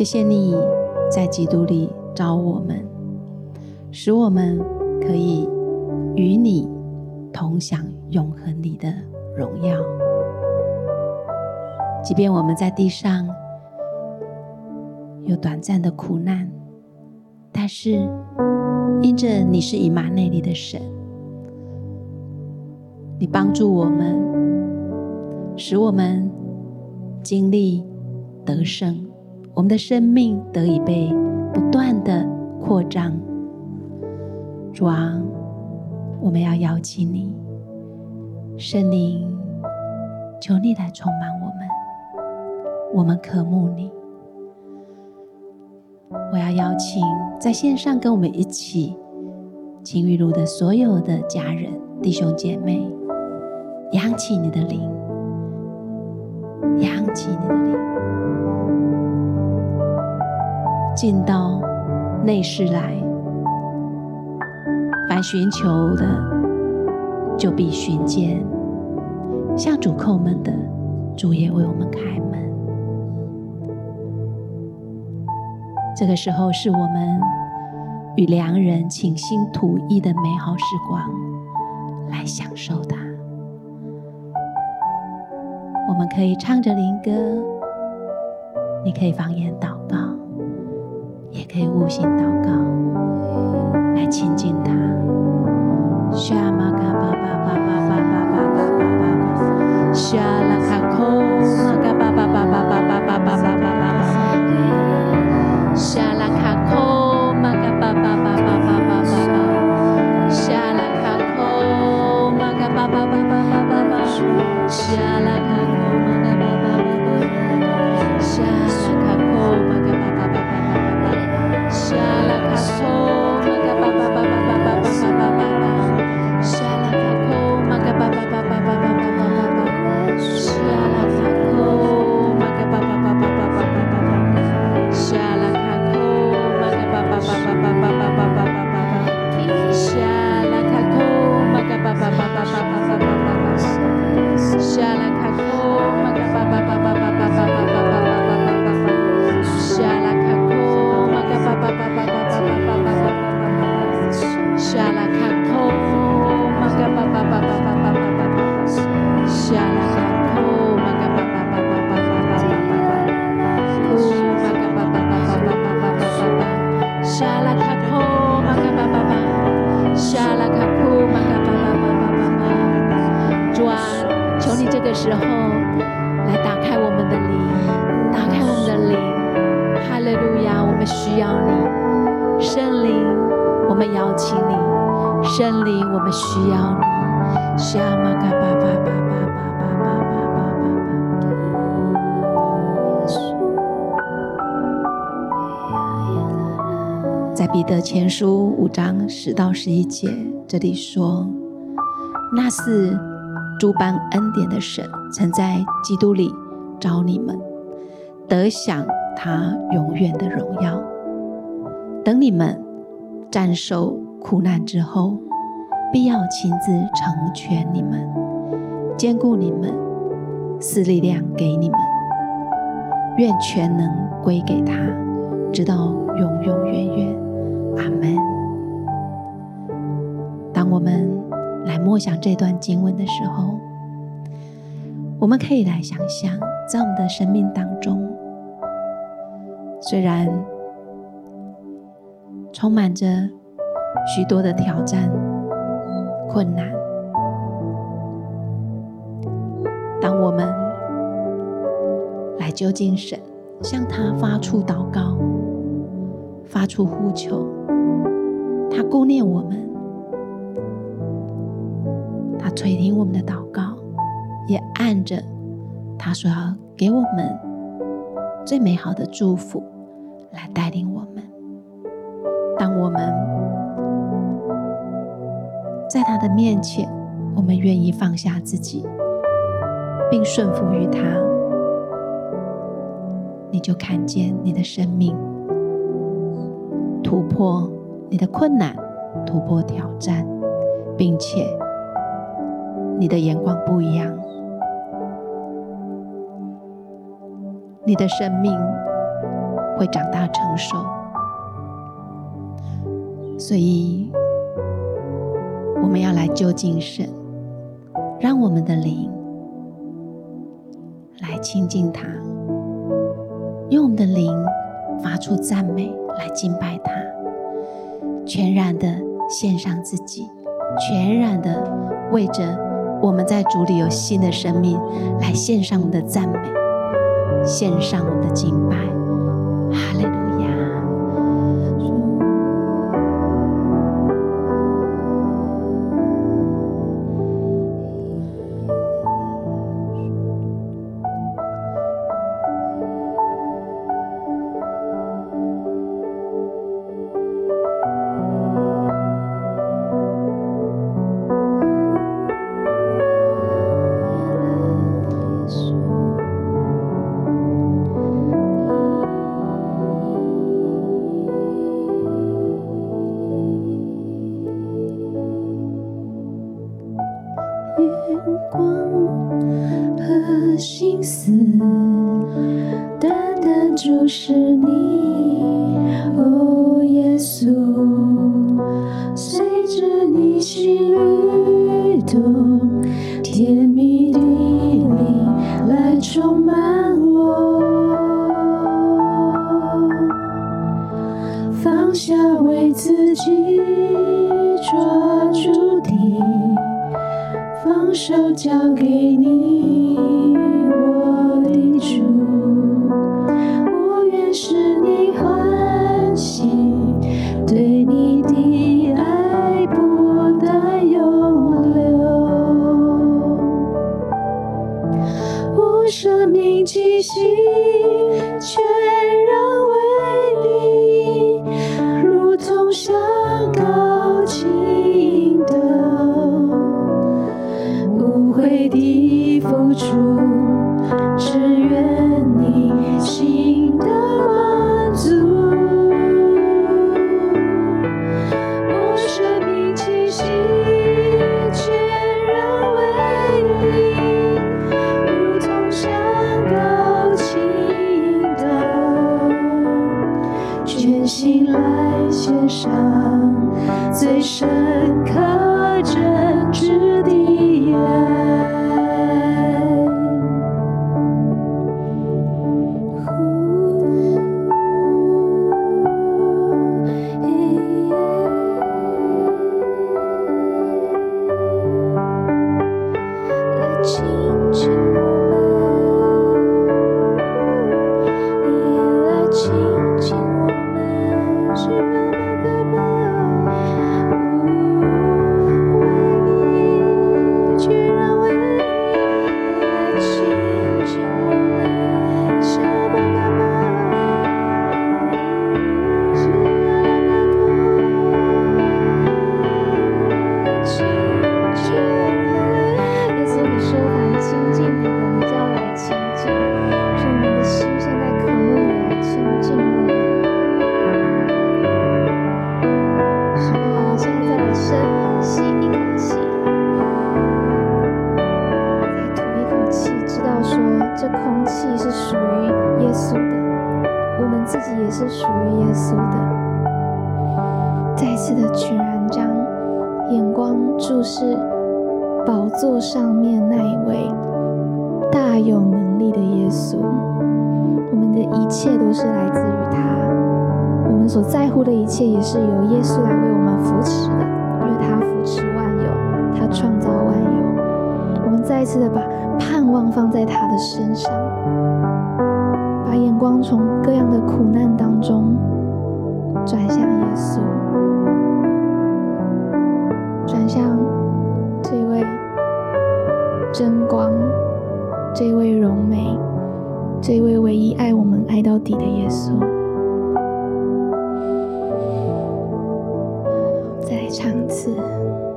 谢谢你在基督里召我们，使我们可以与你同享永恒里的荣耀。即便我们在地上有短暂的苦难，但是因着你是以马内利的神。你帮助我们，使我们经历得胜，我们的生命得以被不断的扩张。主啊，我们要邀请你，圣灵，求你来充满我们，我们渴慕你。我要邀请在线上跟我们一起晴雨露的所有的家人、弟兄姐妹。扬起你的灵，扬起你的进到内室来。凡寻求的，就必寻见；向主叩门的，主也为我们开门。这个时候，是我们与良人倾心吐意的美好时光，来享受它。我们可以唱着灵歌，你可以方言祷，可以悟性祷告，来亲近他。沙玛卡巴巴巴巴巴巴巴巴巴巴，沙拉卡空玛卡巴巴巴巴巴巴巴巴后来打开我们的灵，打开我们的灵，哈利路亚！我们需要你，圣灵，我们邀请你，圣灵，我们需要你，需要玛嘎巴巴巴巴巴巴巴巴巴巴巴。在彼得前书五章十到十一节，这里说，那是诸般恩典的神。曾在基督里召你们，得享他永远的荣耀。等你们战受苦难之后，必要亲自成全你们，坚固你们，赐力量给你们。愿全能归给他，直到永永远远。”阿门。当我们来默想这段经文的时候，我们可以来想象，在我们的生命当中，虽然充满着许多的挑战、困难，当我们来就近神，向他发出祷告、发出呼求。他顾念我们，他垂听我们的祷告，也按着他说要给我们最美好的祝福来带领我们。当我们在他的面前，我们愿意放下自己，并顺服于他，你就看见你的生命突破。你的困难突破挑战，并且你的眼光不一样，你的生命会长大成熟。所以，我们要来就近神，让我们的灵来亲近他，用我们的灵发出赞美来敬拜他，全然的献上自己，全然的为着我们在主里有新的生命来献上我们的赞美，献上我们的敬拜。哈利双手交给你。切也是由耶稣来。蜜。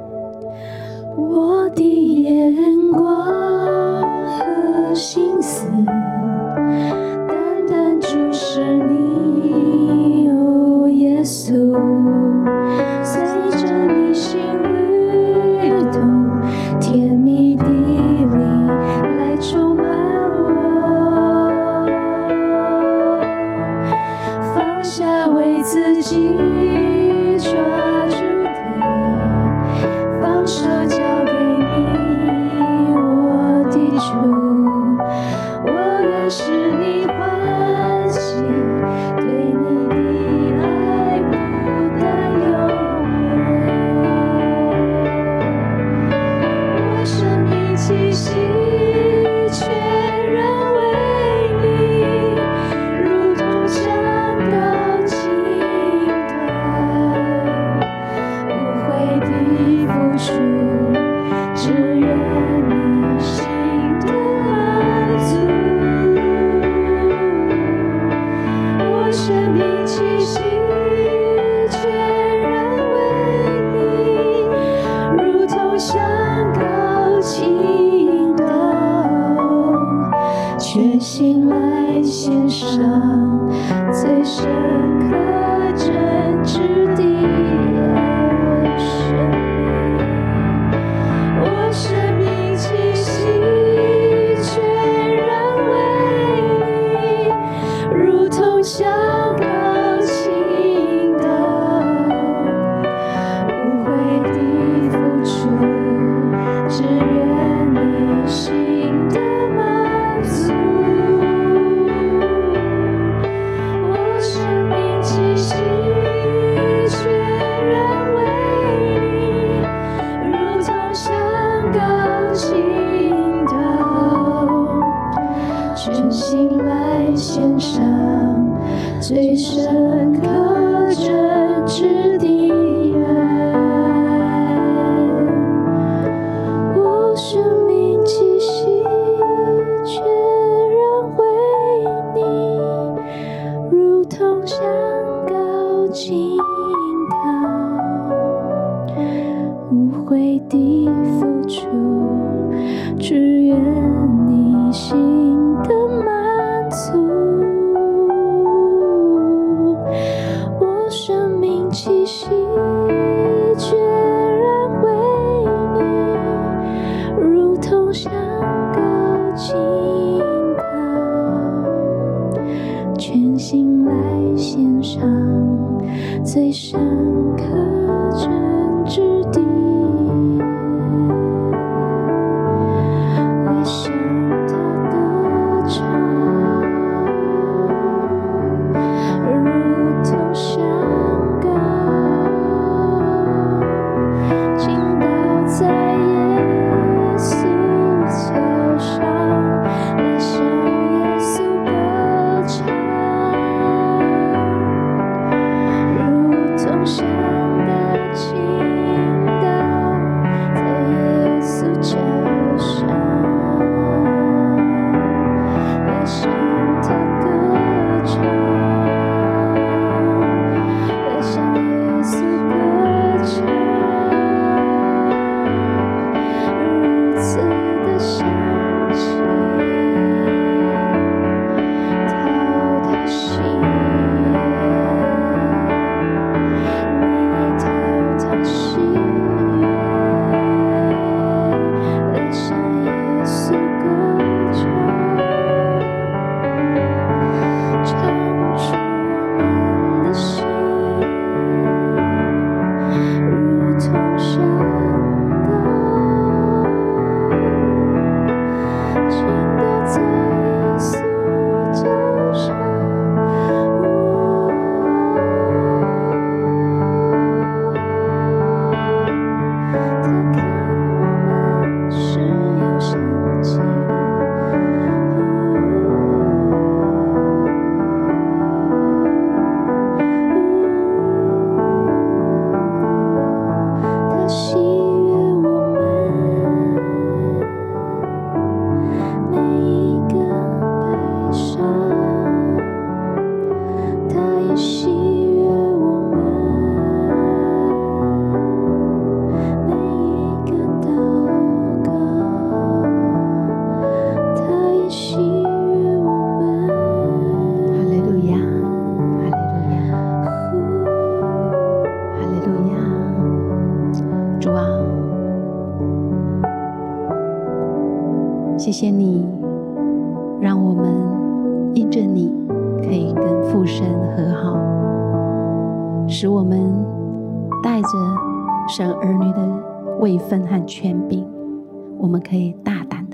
大胆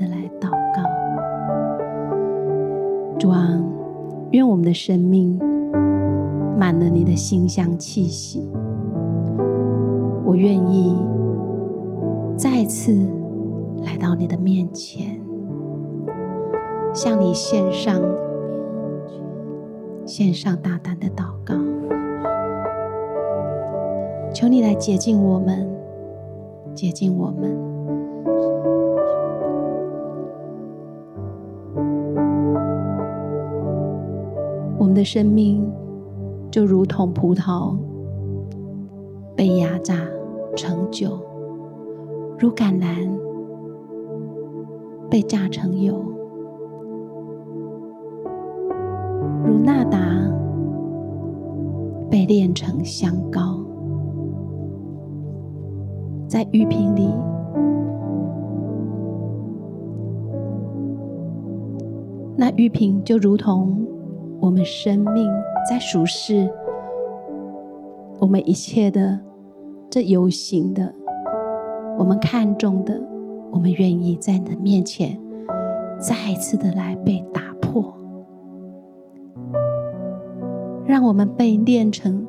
的生命满了你的馨香气息，我愿意再次来到你的面前，向你献上献上大胆的祷告，求你来洁净我们，洁净我们。的生命就如同葡萄被压榨成酒，如橄榄被榨成油，如纳达被炼成香膏，在玉瓶里，那玉瓶就如同。我们生命在属世，我们一切的这有形的，我们看重的，我们愿意在你的面前再一次的来被打破，让我们被炼成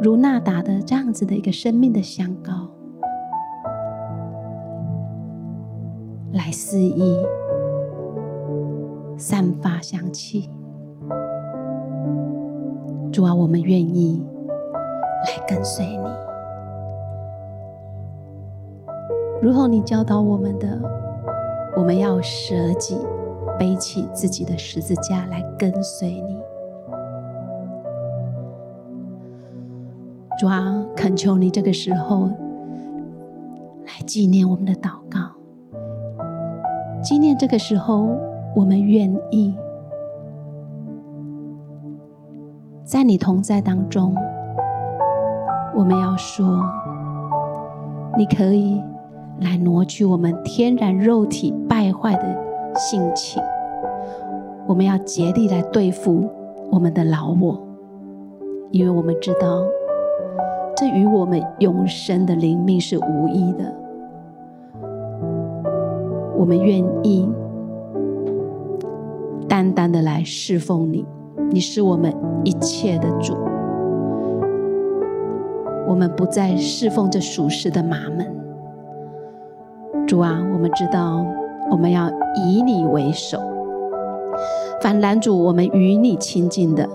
如纳达的这样子的一个生命的香膏，来肆意。散发香气，主啊，我们愿意来跟随你，如同你教导我们的，我们要舍己，背起自己的十字架来跟随你。主啊，恳求你这个时候来纪念我们的祷告，纪念这个时候我们愿意在你同在当中，我们要说，你可以来挪去我们天然肉体败坏的性情，我们要竭力来对付我们的老我，因为我们知道。这与我们永生的灵命是无异的。我们愿意单单的来侍奉你，你是我们一切的主。我们不再侍奉这属世的马门。主啊，我们知道我们要以你为首，凡拦阻我们与你亲近的。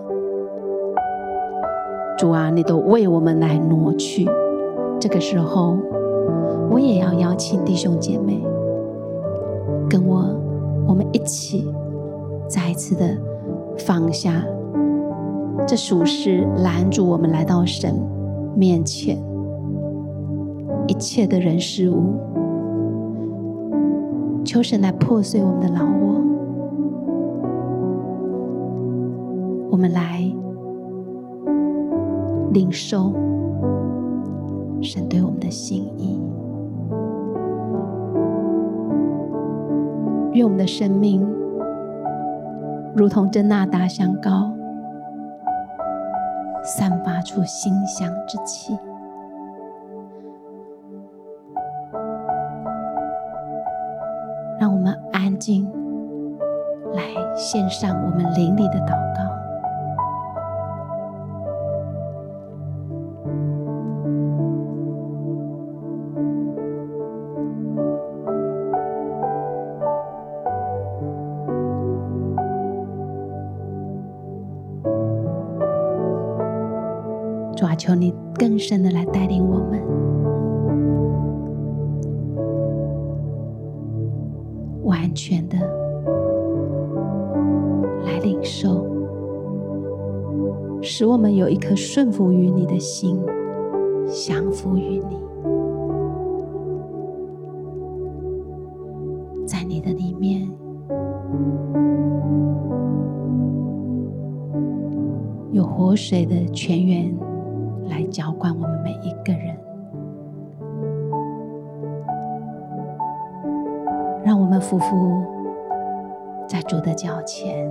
主啊，你都为我们来挪去。这个时候，我也要邀请弟兄姐妹跟我，我们一起再一次的放下。这属世拦阻我们来到神面前。一切的人事物，求神来破碎我们的老我，我们来。领受神对我们的心意，愿我们的生命如同真纳达香膏，散发出馨香之气。让我们安静来献上我们灵里的祷颗顺服于你的心，降服于你，在你的里面有活水的泉源。来浇灌我们每一个人，让我们俯伏在主的脚前，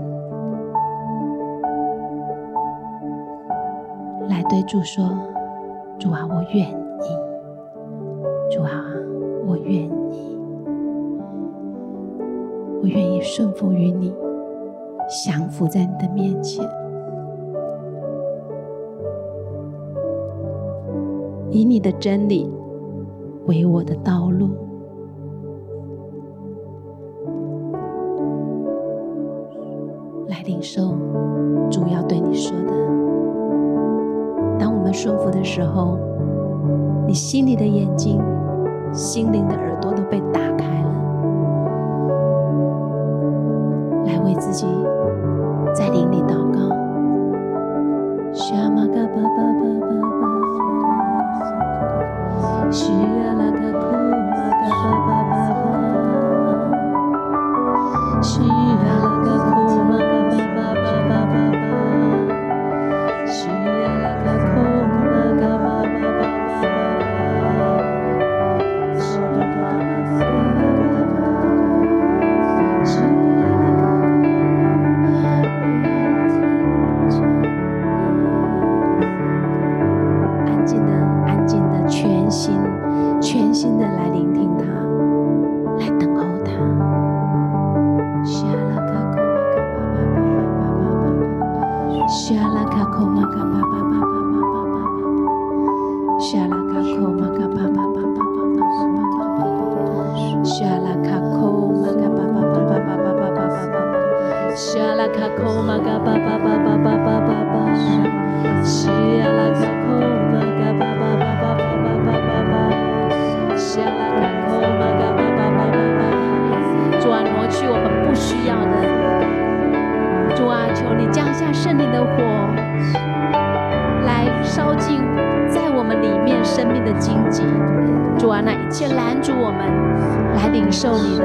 对主说：“主啊，我愿意；主啊，我愿意，我愿意顺服于你，降服在你的面前。”以你的真理为我的道路，来领受舒服的时候，你心里的眼睛、心灵的耳朵都被先拦住我们来领受你的、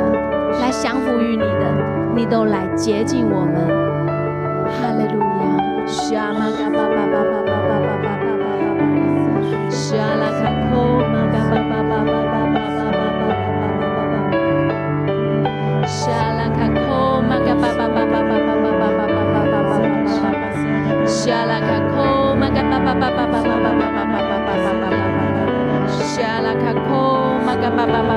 来降服于你的，你都来接近我们。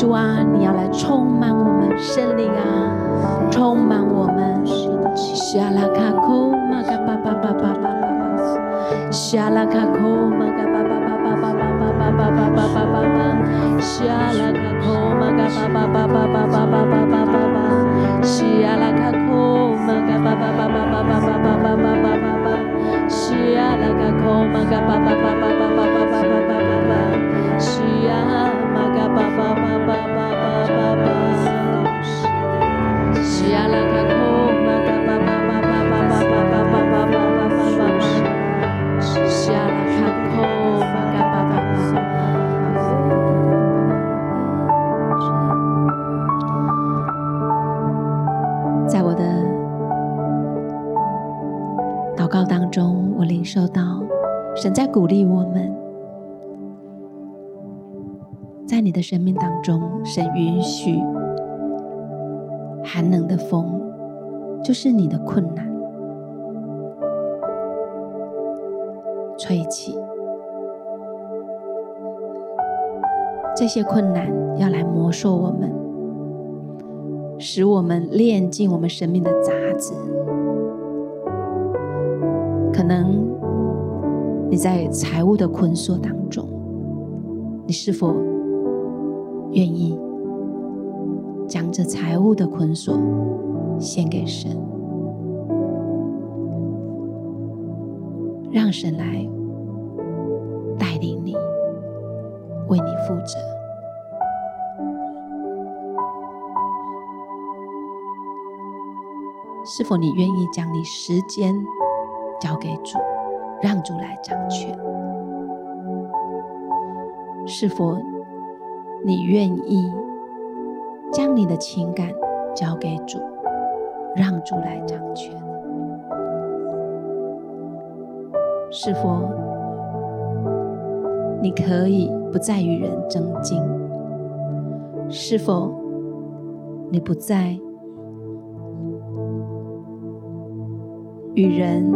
主啊，你要来充满我们，圣灵啊，充满我们。沙拉卡库玛嘎巴巴巴巴巴巴巴，沙拉卡库玛嘎巴巴巴巴巴巴巴巴巴巴巴巴巴巴，沙拉卡库玛嘎巴巴巴巴巴巴巴巴巴巴巴，沙拉卡库玛嘎巴巴巴巴巴巴巴巴巴巴巴巴巴，沙拉卡库玛嘎巴巴巴巴巴巴巴巴巴巴巴巴，沙在我的祷告当中，我灵受到神在鼓励我们。在你的生命当中，神允许寒冷的风，就是你的困难。吹起，这些困难要来磨塑我们，使我们炼尽我们生命的杂质。可能你在财务的捆锁当中，你是否愿意将这财物的捆锁献给神？让神来带领你，为你负责。是否你愿意将你时间交给主，让主来掌权？是否你愿意将你的情感交给主，让主来掌权？是否你可以不再与人争竞？是否你不再与人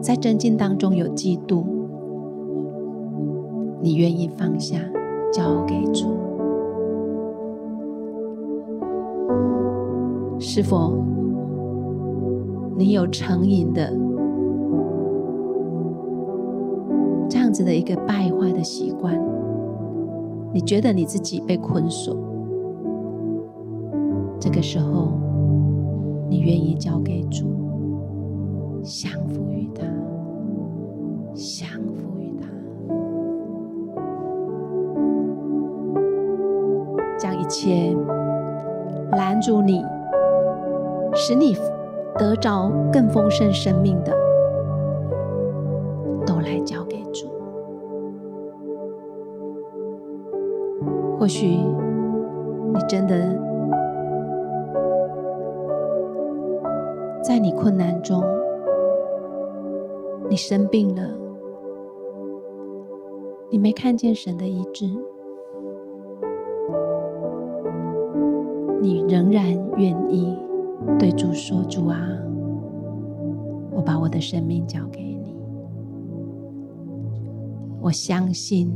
在争竞当中有嫉妒？你愿意放下，交给主？是否？你有成瘾的这样子的一个败坏的习惯，你觉得你自己被捆锁，这个时候你愿意交给主，降服助你，使你。得着更丰盛生命的，都来交给主。或许你真的在你困难中，你生病了，你没看见神的医治，你仍然愿意。对主说：“主啊，我把我的生命交给你。我相信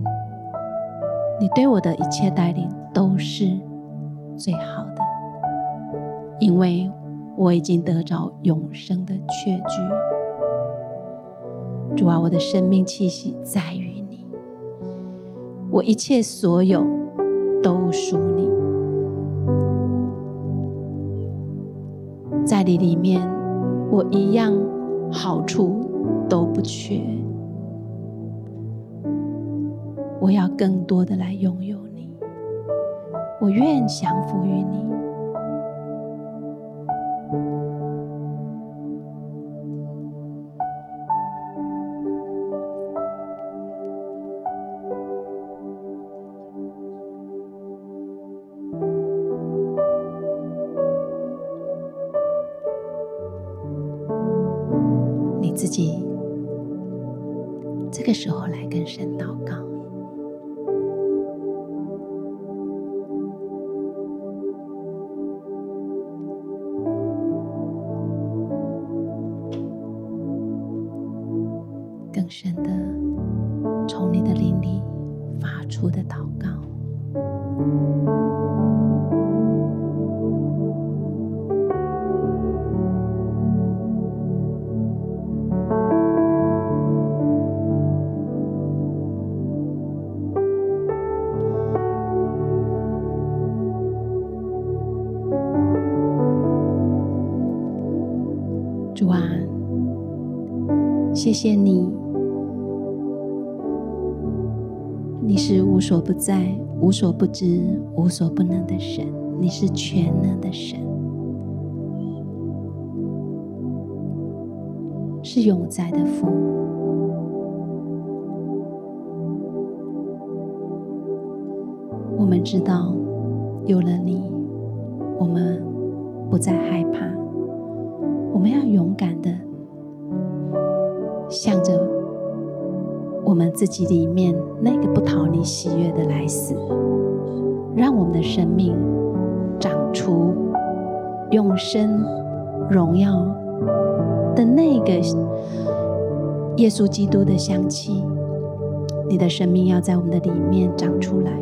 你对我的一切带领都是最好的，因为我已经得着永生的确据。主啊，我的生命气息在于你，我一切所有都属你，你里面，我一样好处都不缺。我要更多的来拥有你，我愿降服于。你主啊，谢谢你。你是无所不在、无所不知、无所不能的神，你是全能的神，是永在的父。我们知道，有了你，我们不再害怕，我们要勇敢的向着。我们自己里面那个不讨你喜悦的来死，让我们的生命长出永生荣耀的那个耶稣基督的香气。你的生命要在我们的里面长出来。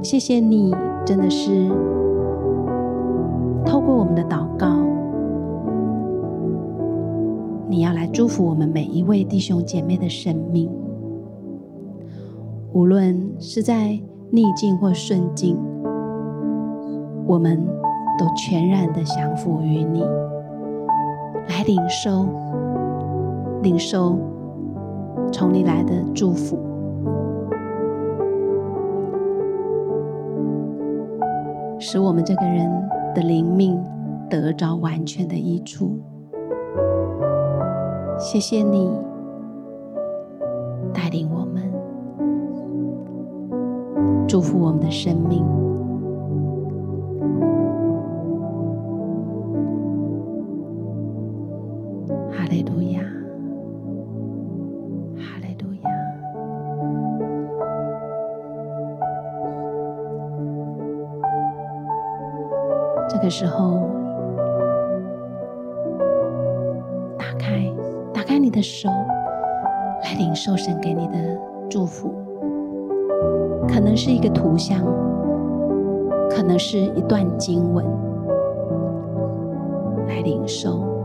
谢谢你，真的是透过我们的祷告，祝福我们每一位弟兄姐妹的生命。无论是在逆境或顺境，我们都全然的降服于你，来领受、领受从你来的祝福，使我们这个人的灵命得着完全的益处。谢谢你带领我们。祝福我们的生命，哈利路亚，哈利路亚。这个时候，的手，来领受神给你的祝福。可能是一个图像，可能是一段经文，来领受。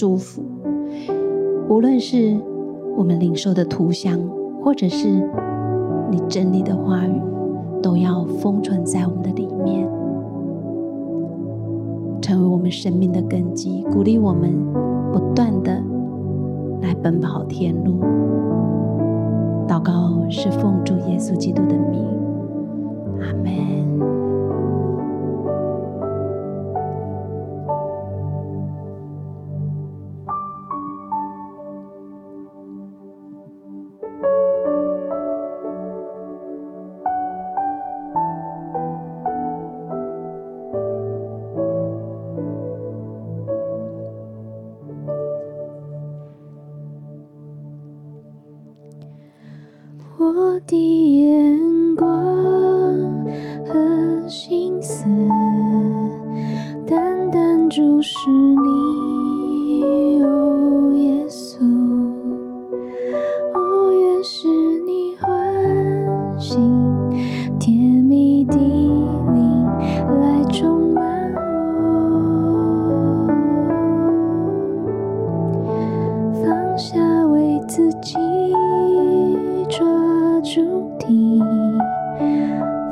祝福，无论是我们领受的图像，或者是你真理的话语，都要封存在我们的里面，成为我们生命的根基，鼓励我们不断的。来奔跑天路，祷告是奉主耶稣基督的名，阿门。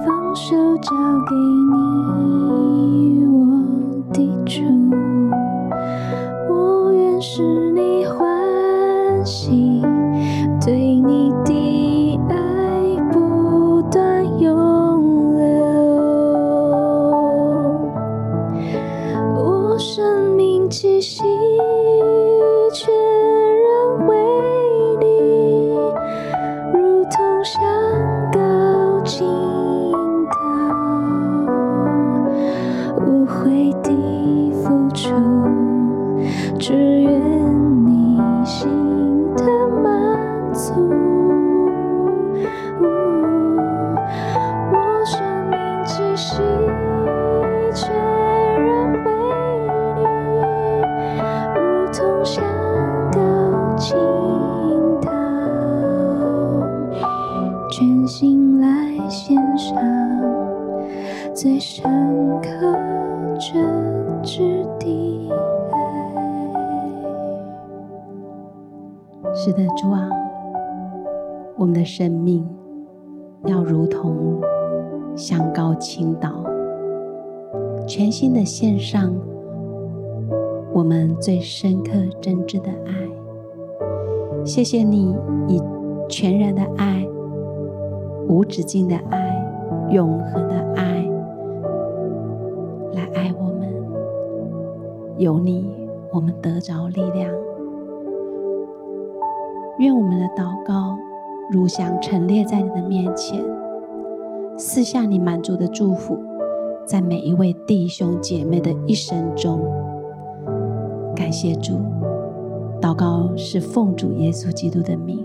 放手交给你，我的主，我愿使你欢喜。是的，主啊，我们的生命要如同香膏倾倒，全心的献上我们最深刻真挚的爱。谢谢你以全然的爱、无止境的爱、永恒的爱来爱我们。有你，我们得着力量。愿我们的祷告如香陈列在你的面前，赐下你满足的祝福，在每一位弟兄姐妹的一生中。感谢主，祷告是奉主耶稣基督的名，